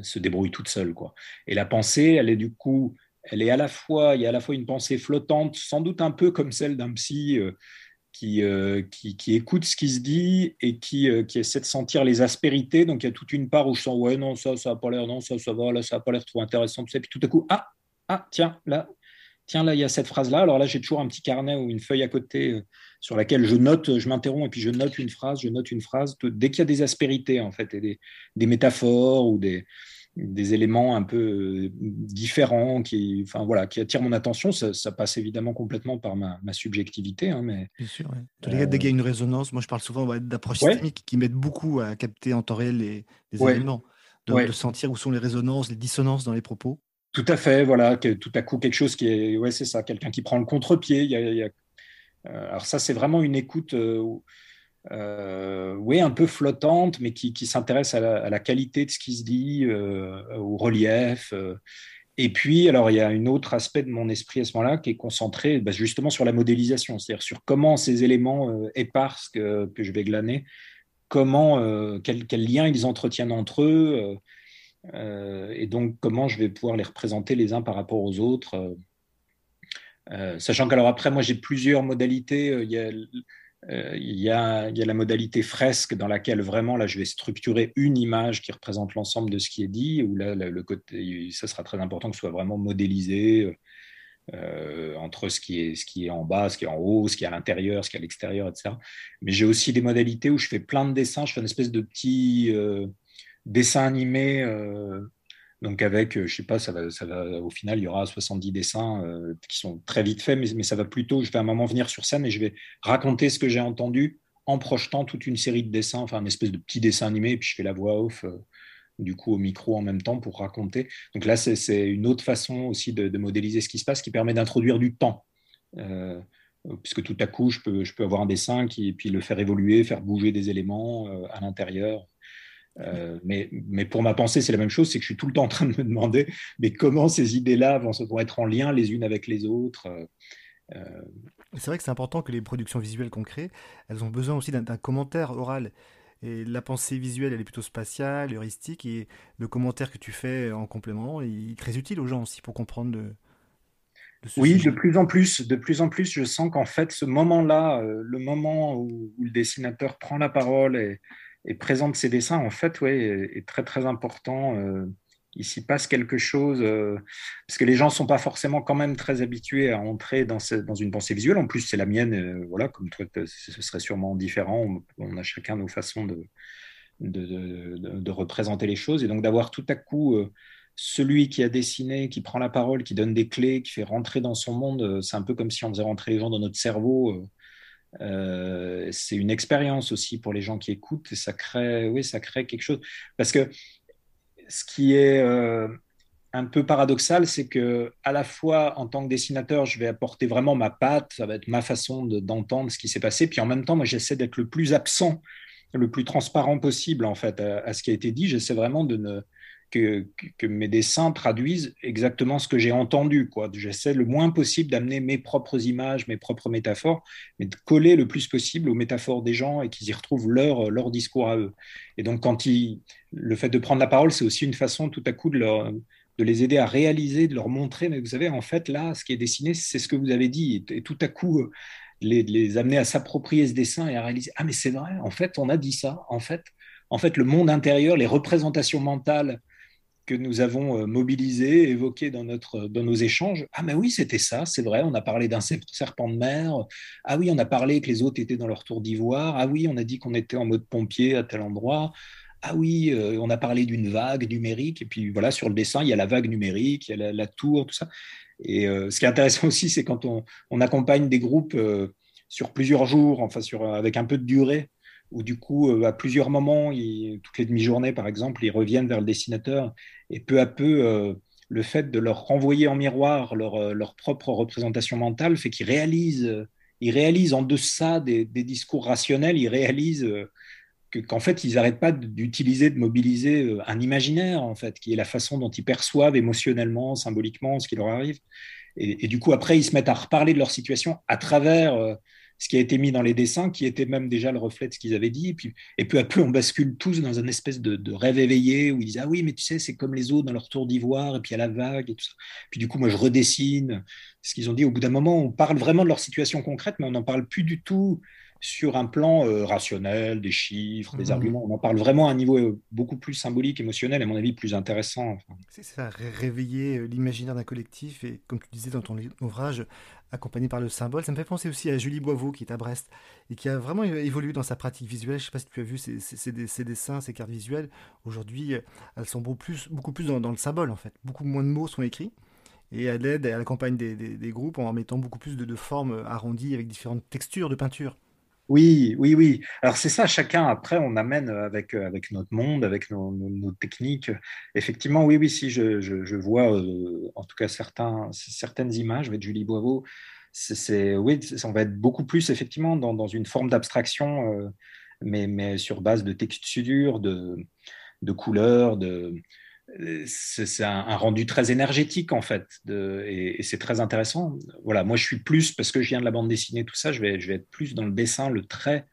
se débrouille toute seule. Quoi. Et la pensée, elle est du coup, elle est à la fois, il y a à la fois une pensée flottante, sans doute un peu comme celle d'un psy euh, qui, qui, écoute ce qui se dit et qui, euh, qui, essaie de sentir les aspérités. Donc il y a toute une part où je sens, ouais, non, ça, ça n'a pas l'air, non, ça, ça va, là, ça n'a pas l'air trop intéressant, tout ça. Puis tout à coup, ah, ah, tiens, là, tiens, là, il y a cette phrase-là. Alors là, j'ai toujours un petit carnet ou une feuille à côté euh, sur laquelle je note, je m'interromps et puis je note une phrase, je note une phrase. Dès qu'il y a des aspérités, en fait, et des, des métaphores ou des, des éléments un peu euh, différents qui, enfin, voilà, qui attirent mon attention. Ça, passe évidemment complètement par ma, subjectivité. Hein, mais, Bien sûr, Tous les dès qu'il y a une résonance, moi je parle souvent d'approches systémiques qui m'aident beaucoup à capter en temps réel les, éléments, de, sentir où sont les résonances, les dissonances dans les propos. Tout à fait, voilà, que tout à coup quelque chose qui est, ouais, c'est ça, quelqu'un qui prend le contre-pied. Il y a, euh, alors ça, c'est vraiment une écoute. Euh, euh, un peu flottante, mais qui, s'intéresse à, la qualité de ce qui se dit, euh, au relief. Euh. Et puis, alors, il y a un autre aspect de mon esprit à ce moment-là qui est concentré bah, justement sur la modélisation, c'est-à-dire sur comment ces éléments épars que, je vais glaner, comment, quels quel liens ils entretiennent entre eux, et donc comment je vais pouvoir les représenter les uns par rapport aux autres. sachant qu'alors après, moi, j'ai plusieurs modalités. Euh, il y, a, y a, la modalité fresque dans laquelle vraiment là je vais structurer une image qui représente l'ensemble de ce qui est dit, où là le côté, ça sera très important que ce soit vraiment modélisé euh, entre ce qui, est, ce qui est en bas, ce qui est en haut, ce qui est à l'intérieur, ce qui est à l'extérieur, etc. Mais j'ai aussi des modalités où je fais plein de dessins, je fais une espèce de petit euh, dessin animé euh, donc avec, euh, je sais pas, ça va, ça va, au final, il y aura 70 dessins euh, qui sont très vite faits, mais, ça va plutôt, je vais à un moment venir sur scène et je vais raconter ce que j'ai entendu en projetant toute une série de dessins, enfin une espèce de petit dessin animé, puis je fais la voix off euh, du coup au micro en même temps pour raconter. Donc là, c'est une autre façon aussi de, modéliser ce qui se passe qui permet d'introduire du temps. puisque tout à coup, je peux, je peux avoir un dessin qui, et puis le faire évoluer, faire bouger des éléments à l'intérieur. Euh, mais, mais, pour ma pensée, c'est la même chose, c'est que je suis tout le temps en train de me demander, mais comment ces idées-là vont, vont, être en lien les unes avec les autres euh, euh. C'est vrai que c'est important que les productions visuelles qu'on crée, elles ont besoin aussi d'un commentaire oral. Et la pensée visuelle, elle est plutôt spatiale, heuristique, et le commentaire que tu fais en complément, il est très utile aux gens aussi pour comprendre le, oui, de plus en plus, de plus en plus, je sens qu'en fait, ce moment-là, le moment où, où, le dessinateur prend la parole et, et présente ses dessins, en fait, ouais, est, très très important. Euh, il s'y passe quelque chose, euh, parce que les gens ne sont pas forcément quand même très habitués à entrer dans, une pensée visuelle. En plus, c'est la mienne, euh, voilà, comme toi, ce serait sûrement différent. On, a chacun nos façons de, de, de, représenter les choses. Et donc d'avoir tout à coup celui qui a dessiné, qui prend la parole, qui donne des clés, qui fait rentrer dans son monde, c'est un peu comme si on faisait rentrer les gens dans notre cerveau euh, c'est une expérience aussi pour les gens qui écoutent et ça crée, oui, ça crée quelque chose. Parce que ce qui est euh, un peu paradoxal, c'est que à la fois en tant que dessinateur, je vais apporter vraiment ma patte, ça va être ma façon d'entendre ce qui s'est passé, puis en même temps, moi, j'essaie d'être le plus absent, le plus transparent possible en fait à ce qui a été dit. J'essaie vraiment de ne que, mes dessins traduisent exactement ce que j'ai entendu. J'essaie le moins possible d'amener mes propres images, mes propres métaphores, mais de coller le plus possible aux métaphores des gens et qu'ils y retrouvent leur, leur discours à eux. Et donc, quand ils, le fait de prendre la parole, c'est aussi une façon tout à coup de, leur, de les aider à réaliser, de leur montrer, mais vous savez, en fait, là, ce qui est dessiné, c'est ce que vous avez dit. Et, tout à coup, euh, les, les amener à s'approprier ce dessin et à réaliser, ah, mais c'est vrai, en fait, on a dit ça. En fait, en fait, le monde intérieur, les représentations mentales que nous avons euh, mobilisé, évoqué dans, notre, dans nos échanges. Ah, mais oui, c'était ça, c'est vrai, on a parlé d'un serpent de mer. Ah oui, on a parlé que les autres étaient dans leur tour d'ivoire. Ah oui, on a dit qu'on était en mode pompier à tel endroit. ah oui, euh, on a parlé d'une vague numérique, et puis voilà, sur le dessin, il y a la vague numérique, il y a la, tour, tout ça. Et euh, ce qui est intéressant *laughs* aussi, c'est quand on, accompagne des groupes euh, sur plusieurs jours, enfin sur, avec un peu de durée, où du coup, à plusieurs moments, toutes les demi-journées par exemple, ils reviennent vers le dessinateur, et peu à peu, le fait de leur renvoyer en miroir leur, leur propre représentation mentale fait qu'ils réalisent, ils réalisent en deçà des, discours rationnels, ils réalisent qu'en fait, ils n'arrêtent pas d'utiliser, de mobiliser euh, un imaginaire, en fait, qui est la façon dont ils perçoivent émotionnellement, symboliquement ce qui leur arrive. Et, du coup, après, ils se mettent à reparler de leur situation à travers euh, ce qui a été mis dans les dessins, qui était même déjà le reflet de ce qu'ils avaient dit. Et, puis, et peu à peu, on bascule tous dans une espèce de, rêve éveillé où ils disent Ah oui, mais tu sais, c'est comme les eaux dans leur tour d'ivoire, et puis a la vague et tout ça. Puis du coup, moi, je redessine ce qu'ils ont dit. Au bout d'un moment, on parle vraiment de leur situation concrète, mais on n'en parle plus du tout sur un plan euh, rationnel, des chiffres, des mmh. arguments. On en parle vraiment à un niveau euh, beaucoup plus symbolique, émotionnel, à mon avis, plus intéressant. C'est ça, réveiller euh, l'imaginaire d'un collectif et, comme tu disais dans ton ouvrage, accompagné par le symbole. Ça me fait penser aussi à Julie Boiveau, qui est à Brest et qui a vraiment évolué dans sa pratique visuelle. Je ne sais pas si tu as vu ses, dessins, ses cartes visuelles. Aujourd'hui, elles sont beaucoup plus, beaucoup plus dans, le symbole, en fait. Beaucoup moins de mots sont écrits et à l'aide, elle accompagne des, des, groupes en mettant beaucoup plus de, de, formes arrondies avec différentes textures de peinture. Oui, oui, oui. Alors c'est ça, chacun, après, on amène avec, avec notre monde, avec nos, techniques. Effectivement, oui, oui, si je, vois euh, en tout cas certains, certaines images avec Julie Boiveau, c'est, oui, on va être beaucoup plus effectivement dans, une forme d'abstraction, euh, mais, mais sur base de textures, de, de couleurs, de, c'est un, rendu très énergétique en fait, et, c'est très intéressant. Voilà, moi je suis plus parce que je viens de la bande dessinée, tout ça, je vais, être plus dans le dessin, le trait,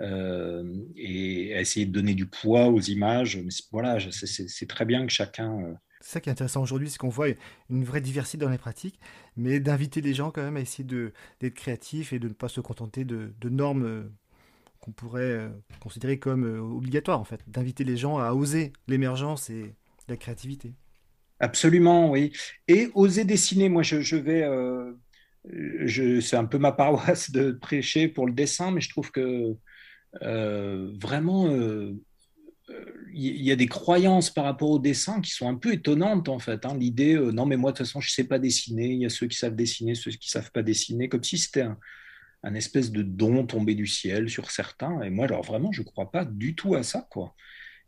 euh, et essayer de donner du poids aux images. Mais voilà, c'est très bien que chacun. Euh, c'est ça qui est intéressant aujourd'hui, c'est qu'on voit une vraie diversité dans les pratiques, mais d'inviter les gens quand même à essayer d'être créatifs et de ne pas se contenter de, normes euh, qu'on pourrait considérer comme obligatoires en fait, d'inviter les gens à oser l'émergence et la créativité. Absolument, oui. Et oser dessiner, moi je, vais, euh, c'est un peu ma paroisse de prêcher pour le dessin, mais je trouve que euh, vraiment, euh, il y a des croyances par rapport au dessin qui sont un peu étonnantes en fait. Hein. L'idée, non mais moi de toute façon je sais pas dessiner, il y a ceux qui savent dessiner, ceux qui savent pas dessiner, comme si c'était un, un espèce de don tombé du ciel sur certains. Et moi alors vraiment je crois pas du tout à ça quoi.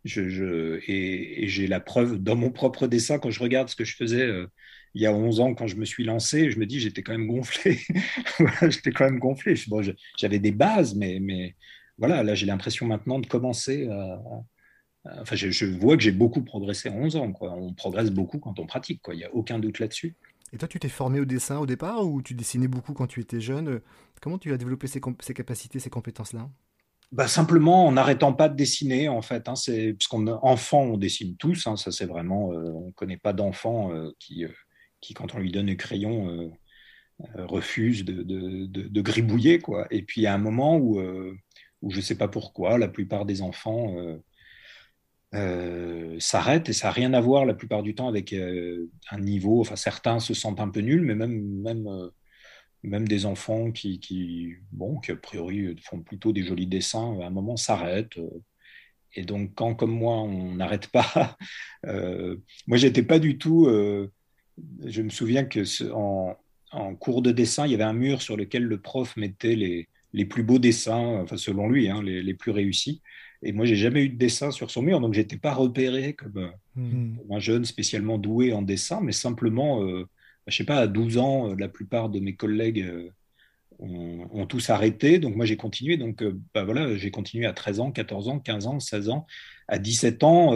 Et, j'ai la preuve dans mon propre dessin, quand je regarde ce que je faisais euh, il y a 11 ans, quand je me suis lancé, je me dis, j'étais quand même gonflé. *laughs* j'étais quand même gonflé. J'avais des bases, mais, voilà, là, j'ai l'impression maintenant de commencer Enfin, je, vois que j'ai beaucoup progressé en 11 ans. Quoi. On progresse beaucoup quand on pratique. Il n'y a aucun doute là-dessus. Et toi, tu t'es formé au dessin au départ ou tu dessinais beaucoup quand tu étais jeune? Comment tu as développé ces capacités, ces compétences-là? Bah, simplement en n'arrêtant pas de dessiner, en fait. Hein, c'est, enfant, on dessine tous. Hein, ça, vraiment. Euh, on ne connaît pas d'enfant euh, qui, euh, qui, quand on lui donne un crayon, refuse de, de, de, gribouiller. Quoi. Et puis, il y a un moment où, où je ne sais pas pourquoi, la plupart des enfants s'arrêtent et ça n'a rien à voir la plupart du temps avec un niveau. Enfin, certains se sentent un peu nuls, mais même même des enfants qui, qui, bon, qui a priori font plutôt des jolis dessins, à un moment s'arrêtent. Euh. Et donc, quand, comme moi, on n'arrête pas, *laughs* euh, moi, j'étais pas du tout. Euh, je me souviens que en, en, cours de dessin, il y avait un mur sur lequel le prof mettait les, les plus beaux dessins, enfin, selon lui, hein, les, les, plus réussis. Et moi, j'ai jamais eu de dessin sur son mur, donc j'étais pas repéré comme, mmh. un jeune spécialement doué en dessin, mais simplement je sais pas, à 12 ans, euh, la plupart de mes collègues euh, ont, tous arrêté. Donc moi, j'ai continué. Donc euh, bah, voilà, j'ai continué à 13 ans, 14 ans, 15 ans, 16 ans. À 17 ans,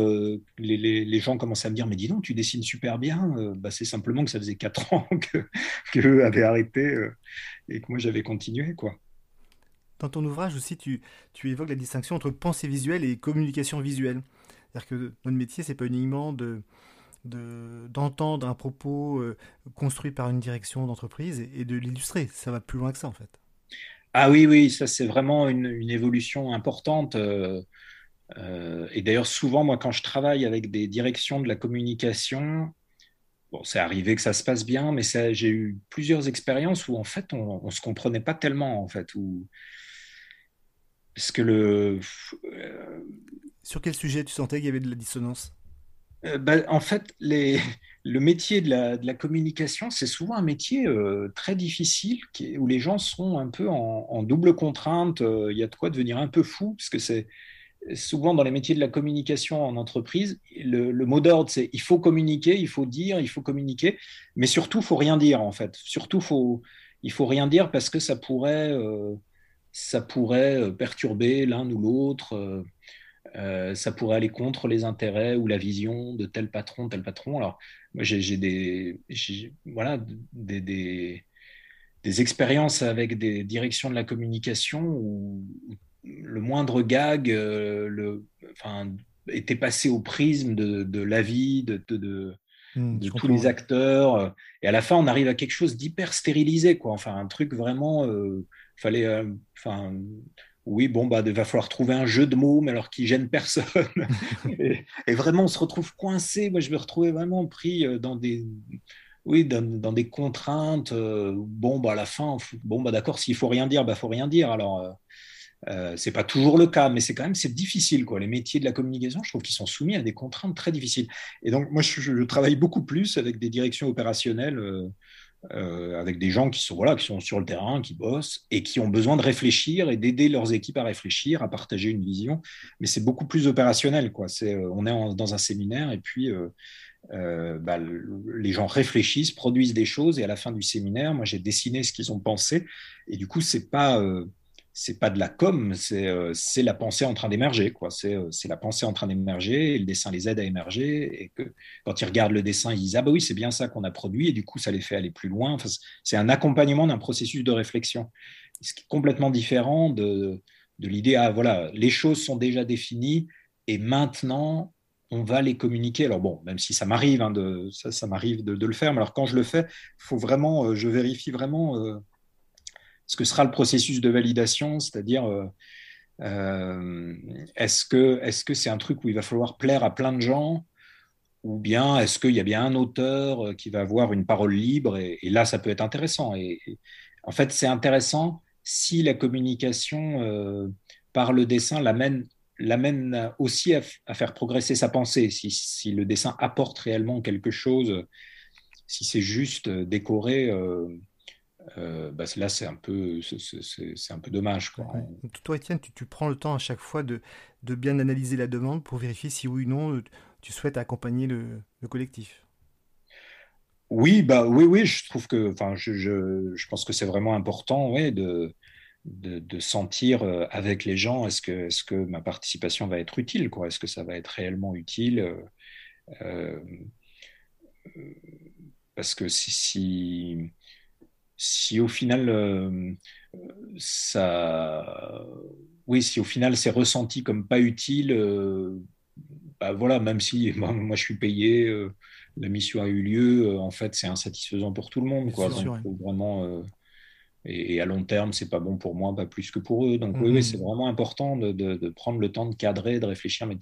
les, gens commençaient à me dire, mais dis donc, tu dessines super bien. Bah, c'est simplement que ça faisait 4 *laughs* ans que, que avaient arrêté et que moi, j'avais continué. Dans ton ouvrage aussi, tu, tu évoques la distinction entre pensée visuelle et communication visuelle. C'est-à-dire que notre métier, c'est pas uniquement de, d'entendre un propos euh, construit par une direction d'entreprise et, de l'illustrer. Ça va plus loin que ça, en fait. Ah oui, oui, ça c'est vraiment une, évolution importante. Euh, euh, et d'ailleurs, souvent, moi, quand je travaille avec des directions de la communication, bon, c'est arrivé que ça se passe bien, mais j'ai eu plusieurs expériences où, en fait, on ne se comprenait pas tellement, en fait. Où, parce que le, Sur quel sujet tu sentais qu'il y avait de la dissonance? Euh, bah, En fait, *laughs* le métier de la, communication, c'est souvent un métier euh, très difficile où les gens sont un peu en, double contrainte. Euh, il y a de quoi devenir un peu fou, parce que c'est souvent dans les métiers de la communication en entreprise, le, mot d'ordre, c'est il faut communiquer, il faut dire, il faut communiquer, mais surtout, il faut rien dire, en fait. Surtout, faut, il faut rien dire parce que ça pourrait perturber l'un ou l'autre. Euh, ça pourrait aller contre les intérêts ou la vision de tel patron, tel patron. Alors, moi, j'ai des, voilà, des, des, des, expériences avec des directions de la communication où le moindre gag euh, le, enfin, était passé au prisme de, de l'avis de, de, de, mmh, tous les acteurs. Et à la fin, on arrive à quelque chose d'hyper stérilisé, quoi. Enfin, un truc vraiment. Euh, fallait, enfin, oui, bon, bah, il va falloir trouver un jeu de mots, mais alors qui gêne personne. *laughs* et, vraiment, on se retrouve coincé. Moi, je me retrouvais vraiment pris euh, dans des, oui, dans, des contraintes. Euh, bon, bah, à la fin, bon, bah, d'accord, s'il faut rien dire, bah, faut rien dire. Alors, euh, euh c'est pas toujours le cas, mais c'est quand même c'est difficile, quoi. Les métiers de la communication, je trouve qu'ils sont soumis à des contraintes très difficiles. Et donc, moi, je, je travaille beaucoup plus avec des directions opérationnelles. Euh, avec des gens qui sont, voilà, qui sont sur le terrain, qui bossent et qui ont besoin de réfléchir et d'aider leurs équipes à réfléchir, à partager une vision. Mais c'est beaucoup plus opérationnel. Quoi. C'est, euh, on est dans un séminaire et puis euh, bah, les gens réfléchissent, produisent des choses et à la fin du séminaire, moi j'ai dessiné ce qu'ils ont pensé et du coup c'est pas c'est pas de la com, euh, c'est la pensée en train d'émerger. Euh, c'est la pensée en train d'émerger, et le dessin les aide à émerger, et que quand ils regardent le dessin, ils disent Ah bah oui, c'est bien ça qu'on a produit, et du coup, ça les fait aller plus loin. Enfin, c'est un accompagnement d'un processus de réflexion, ce qui est complètement différent de, l'idée Ah voilà, les choses sont déjà définies, et maintenant, on va les communiquer. Alors bon, même si ça m'arrive, hein, de, ça, de, le faire, mais alors quand je le fais, faut vraiment, euh, je vérifie vraiment ce que sera le processus de validation, c'est-à-dire euh, euh, est-ce que est-ce que c'est un truc où il va falloir plaire à plein de gens ou bien est-ce qu'il y a bien un auteur euh, qui va avoir une parole libre et, là ça peut être intéressant. Et, en fait c'est intéressant si la communication par le dessin l'amène l'amène aussi à, faire progresser sa pensée. Si, si, le dessin apporte réellement quelque chose si c'est juste décoré bah, là c'est un peu c'est un peu dommage quoi. Toi Étienne, tu, tu, prends le temps à chaque fois de, de, bien analyser la demande pour vérifier si oui ou non tu souhaites accompagner le, le collectif. Oui bah oui oui je trouve que enfin je, je, je pense que c'est vraiment important ouais, de, de, de, sentir euh, avec les gens est-ce que est-ce que ma participation va être utile quoi? Est-ce que ça va être réellement utile euh, euh parce que si, si si au final euh, ça oui si au final c'est ressenti comme pas utile euh, bah voilà même si *laughs* moi, je suis payé euh, la mission a eu lieu en fait c'est insatisfaisant pour tout le monde quoi. donc faut vraiment et, à long terme, c'est pas bon pour moi, pas plus que pour eux. Donc oui, mhm. c'est vraiment important de, prendre le temps de cadrer, de réfléchir. Mais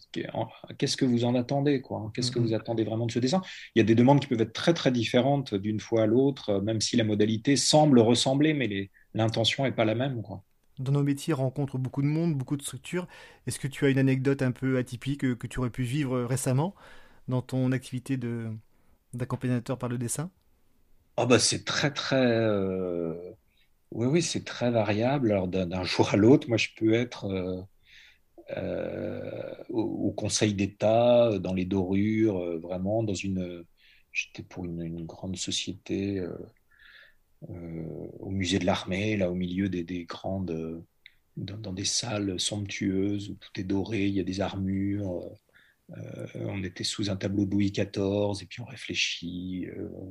qu'est-ce que vous en attendez, quoi Qu'est-ce que mhm. vous attendez vraiment de ce dessin? Il y a des demandes qui peuvent être très très différentes d'une fois à l'autre, même si la modalité semble ressembler, mais l'intention n'est pas la même, quoi. Dans nos métiers, on rencontre beaucoup de monde, beaucoup de structures. Est-ce que tu as une anecdote un peu atypique que, tu aurais pu vivre récemment dans ton activité d'accompagnateur par le dessin? Oh bah c'est très très euh, oui, oui, c'est très variable. Alors, d'un *laughs* jour à l'autre, moi, je peux être euh, euh, au, Conseil d'État, dans les dorures, euh, vraiment dans une. J'étais pour une, grande société au musée de l'armée, là, au milieu des, grandes. Dans, des salles somptueuses où tout est doré, il y a des armures. On était sous un tableau de Louis XIV et puis on réfléchit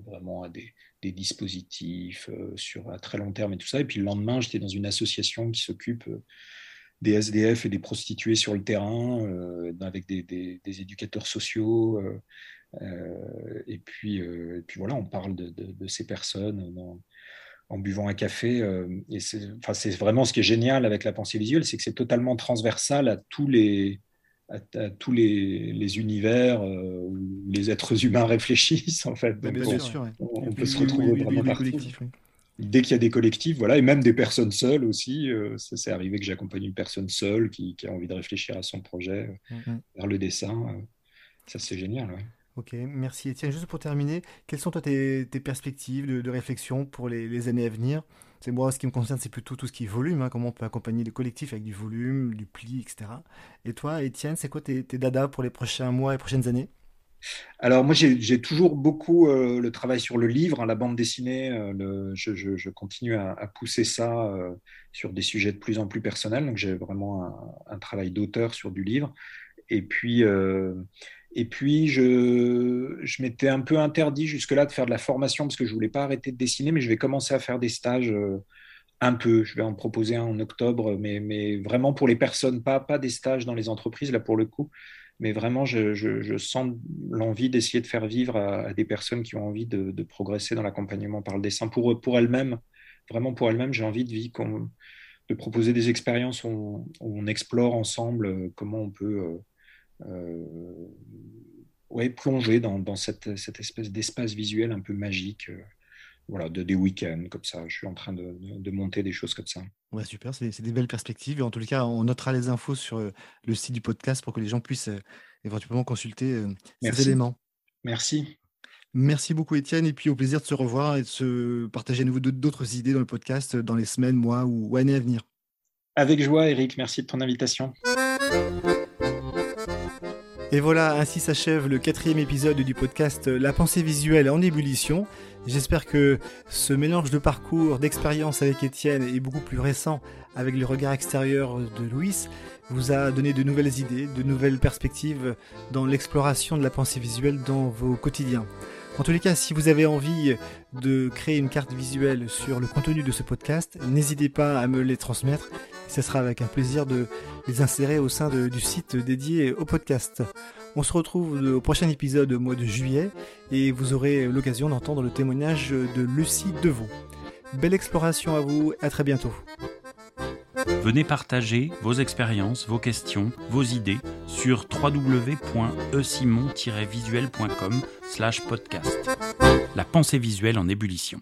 vraiment à des, dispositifs euh, sur à très long terme et tout ça. Et puis le lendemain, j'étais dans une association qui s'occupe euh, des SDF et des prostituées sur le terrain, euh, avec des, éducateurs sociaux. et, puis, et puis voilà, on parle de, ces personnes en buvant un café. et c'est vraiment ce qui est génial avec la pensée visuelle, c'est que c'est totalement transversal à tous les, à, tous les, les univers euh, où les êtres humains *laughs* réfléchissent, en fait. bien sûr, on, peut se retrouver vraiment partout. dès qu'il y a des collectifs, voilà, et même des personnes seules aussi. ça s'est arrivé que j'accompagne une personne seule qui, a envie de réfléchir à son projet mm-hmm. vers le dessin. ça, c'est génial. Ok, merci Étienne. Juste pour terminer, quelles sont toi tes, perspectives de, réflexion pour les, années à venir? C'est moi, ce qui me concerne, c'est plutôt tout ce qui est volume, hein, comment on peut accompagner les collectifs avec du volume, du pli, etc. Et toi, Étienne, c'est quoi tes, tes dadas pour les prochains mois et prochaines années? Alors moi j'ai toujours beaucoup euh, le travail sur le livre, hein, la bande dessinée. Euh, je, continue à, pousser ça euh, sur des sujets de plus en plus personnels. Donc j'ai vraiment un, un travail d'auteur sur du livre. Et puis et puis, je, je m'étais un peu interdit jusque-là de faire de la formation parce que je voulais pas arrêter de dessiner, mais je vais commencer à faire des stages euh, un peu. Je vais en proposer un en octobre, mais, mais vraiment pour les personnes, pas, pas des stages dans les entreprises, là pour le coup, mais vraiment, je, je, sens l'envie d'essayer de faire vivre à, des personnes qui ont envie de, progresser dans l'accompagnement par le dessin. Pour, pour elles-mêmes, vraiment pour elles-mêmes, j'ai envie de, vivre, de proposer des expériences où on, explore ensemble euh, comment on peut. Euh, euh, ouais, plonger dans, dans cette, cette, espèce d'espace visuel un peu magique euh, voilà, de, des week-ends comme ça. Je suis en train de, de, monter des choses comme ça. Ouais, super, c'est des belles perspectives. Et en tout cas, on notera les infos sur euh, le site du podcast pour que les gens puissent éventuellement consulter ces éléments. Merci. Merci beaucoup Étienne et puis au plaisir de se revoir et de se partager à nouveau d'autres idées dans le podcast dans les semaines, mois ou années à venir. Avec joie Eric, merci de ton invitation. Et voilà, ainsi s'achève le quatrième épisode du podcast La pensée visuelle en ébullition. J'espère que ce mélange de parcours, d'expérience avec Étienne et beaucoup plus récent avec le regard extérieur de Louis vous a donné de nouvelles idées, de nouvelles perspectives dans l'exploration de la pensée visuelle dans vos quotidiens. En tous les cas, si vous avez envie de créer une carte visuelle sur le contenu de ce podcast, n'hésitez pas à me les transmettre. Ce sera avec un plaisir de les insérer au sein du site dédié au podcast. On se retrouve au prochain épisode au mois de juillet et vous aurez l'occasion d'entendre le témoignage de Lucie Devaux. Belle exploration à vous, à très bientôt. Venez partager vos expériences, vos questions, vos idées sur www.esimon-visuel.com podcast. La pensée visuelle en ébullition.